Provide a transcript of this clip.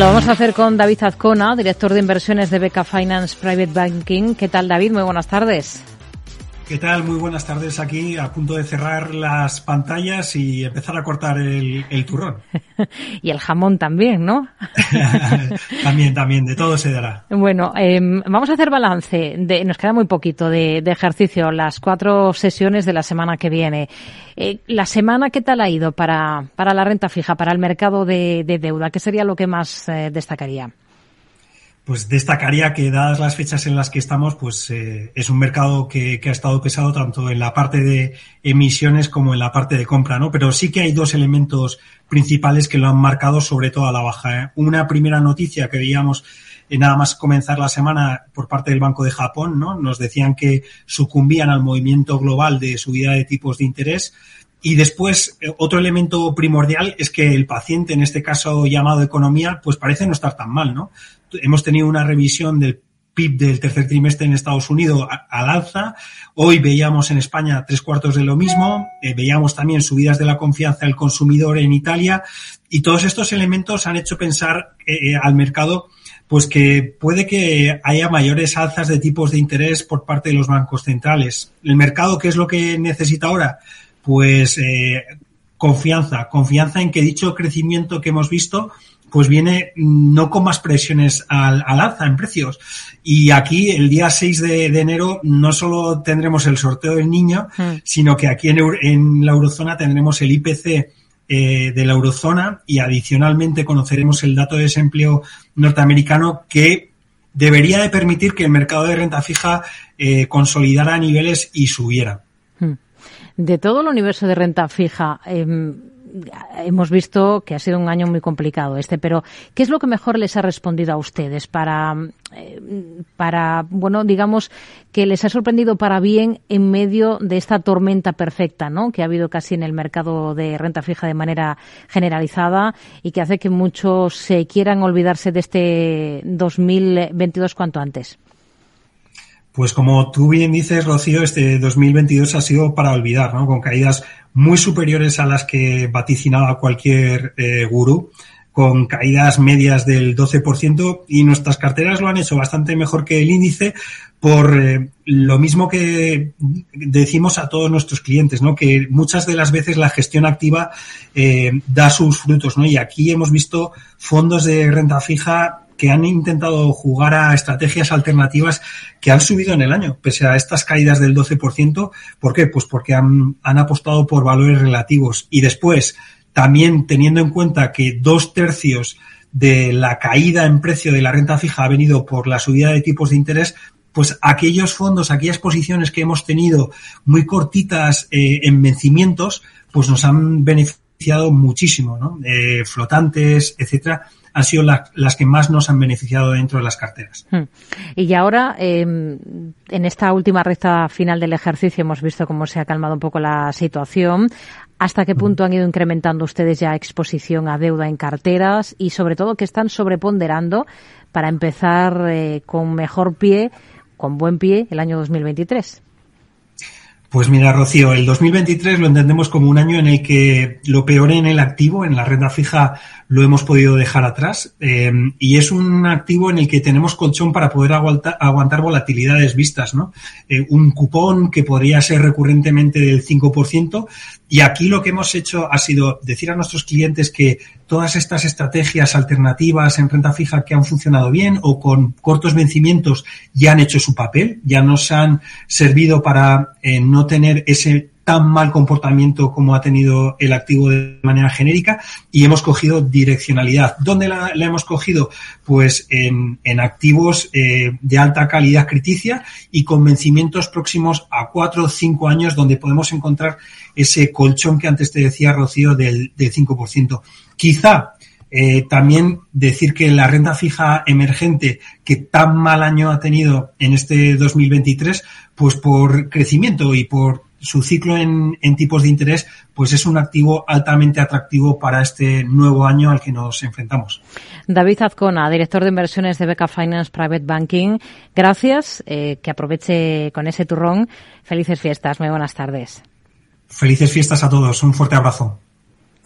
Lo vamos a hacer con David Azcona, director de inversiones de Beca Finance Private Banking. ¿Qué tal, David? Muy buenas tardes. ¿Qué tal? Muy buenas tardes aquí, a punto de cerrar las pantallas y empezar a cortar el, turrón. y el jamón también, ¿no? también, también, de todo se dará. Bueno, em, vamos a hacer balance. De, nos queda muy poquito de, ejercicio, las cuatro sesiones de la semana que viene. Eh, ¿La semana qué tal ha ido para, para la renta fija, para el mercado de, deuda? ¿Qué sería lo que más eh, destacaría? Pues destacaría que dadas las fechas en las que estamos, pues eh, es un mercado que, ha estado pesado tanto en la parte de emisiones como en la parte de compra, ¿no? Pero sí que hay dos elementos principales que lo han marcado sobre todo a la baja. ¿eh? Una primera noticia que veíamos en nada más comenzar la semana por parte del Banco de Japón, ¿no? Nos decían que sucumbían al movimiento global de subida de tipos de interés. Y después, eh, otro elemento primordial es que el paciente, en este caso llamado economía, pues parece no estar tan mal, ¿no? hemos tenido una revisión del PIB del tercer trimestre en Estados Unidos al alza. Hoy veíamos en España tres cuartos de lo mismo. Eh, veíamos también subidas de la confianza del consumidor en Italia. Y todos estos elementos han hecho pensar eh, al mercado pues que puede que haya mayores alzas de tipos de interés por parte de los bancos centrales. El mercado, ¿qué es lo que necesita ahora? Pues confianza, confianza en que dicho crecimiento que hemos visto pues viene no con más presiones al, alza en precios. Y aquí el día 6 de, enero no solo tendremos el sorteo del niño, hmm. sino que aquí en, la eurozona tendremos el IPC eh, de la eurozona y adicionalmente conoceremos el dato de desempleo norteamericano que debería de permitir que el mercado de renta fija eh, consolidara niveles y subiera. De todo el universo de renta fija, em, hemos visto que ha sido un año muy complicado este, pero ¿qué es lo que mejor les ha respondido a ustedes para, eh, para, bueno, digamos que les ha sorprendido para bien en medio de esta tormenta perfecta, ¿no? Que ha habido casi en el mercado de renta fija de manera generalizada y que hace que muchos se quieran olvidarse de este 2022 cuanto antes. Pues como tú bien dices, Rocío, este 2022 ha sido para olvidar, ¿no? Con caídas muy superiores a las que vaticinaba cualquier eh, gurú, con caídas medias del 12% y nuestras carteras lo han hecho bastante mejor que el índice por eh, lo mismo que decimos a todos nuestros clientes, ¿no? Que muchas de las veces la gestión activa eh, da sus frutos, ¿no? Y aquí hemos visto fondos de renta fija que han intentado jugar a estrategias alternativas que han subido en el año, pese a estas caídas del 12%. ¿Por qué? Pues porque han, apostado por valores relativos. Y después, también teniendo en cuenta que dos tercios de la caída en precio de la renta fija ha venido por la subida de tipos de interés, pues aquellos fondos, aquellas posiciones que hemos tenido muy cortitas eh, en vencimientos, pues nos han beneficiado muchísimo, ¿no? Eh, flotantes, etcétera, han sido las que más nos han beneficiado dentro de las carteras. Hmm. Y ahora, em, en esta última recta final del ejercicio, hemos visto cómo se ha calmado un poco la situación. ¿Hasta qué punto han ido incrementando ustedes ya exposición a deuda en carteras y, sobre todo, que están sobreponderando para empezar eh, con mejor pie, con buen pie, el año 2023? Pues mira, Rocío, el 2023 lo entendemos como un año en el que lo peor en el activo, en la renta fija, lo hemos podido dejar atrás eh, y es un activo en el que tenemos colchón para poder aguantar, volatilidades vistas, ¿no? Eh, un cupón que podría ser recurrentemente del 5% y aquí lo que hemos hecho ha sido decir a nuestros clientes que todas estas estrategias alternativas en renta fija que han funcionado bien o con cortos vencimientos ya han hecho su papel, ya nos han servido para eh, no tener ese tan mal comportamiento como ha tenido el activo de manera genérica y hemos cogido direccionalidad. ¿Dónde la, hemos cogido? Pues en, activos eh, de alta calidad criticia y con vencimientos próximos a cuatro o cinco años donde podemos encontrar ese colchón que antes te decía Rocío del, del 5%. Quizá eh, también decir que la renta fija emergente que tan mal año ha tenido en este 2023, pues por crecimiento y por su ciclo en, tipos de interés, pues es un activo altamente atractivo para este nuevo año al que nos enfrentamos. David Azcona, director de inversiones de Beca Finance Private Banking, gracias, eh, que aproveche con ese turrón. Felices fiestas, muy buenas tardes. Felices fiestas a todos, un fuerte abrazo.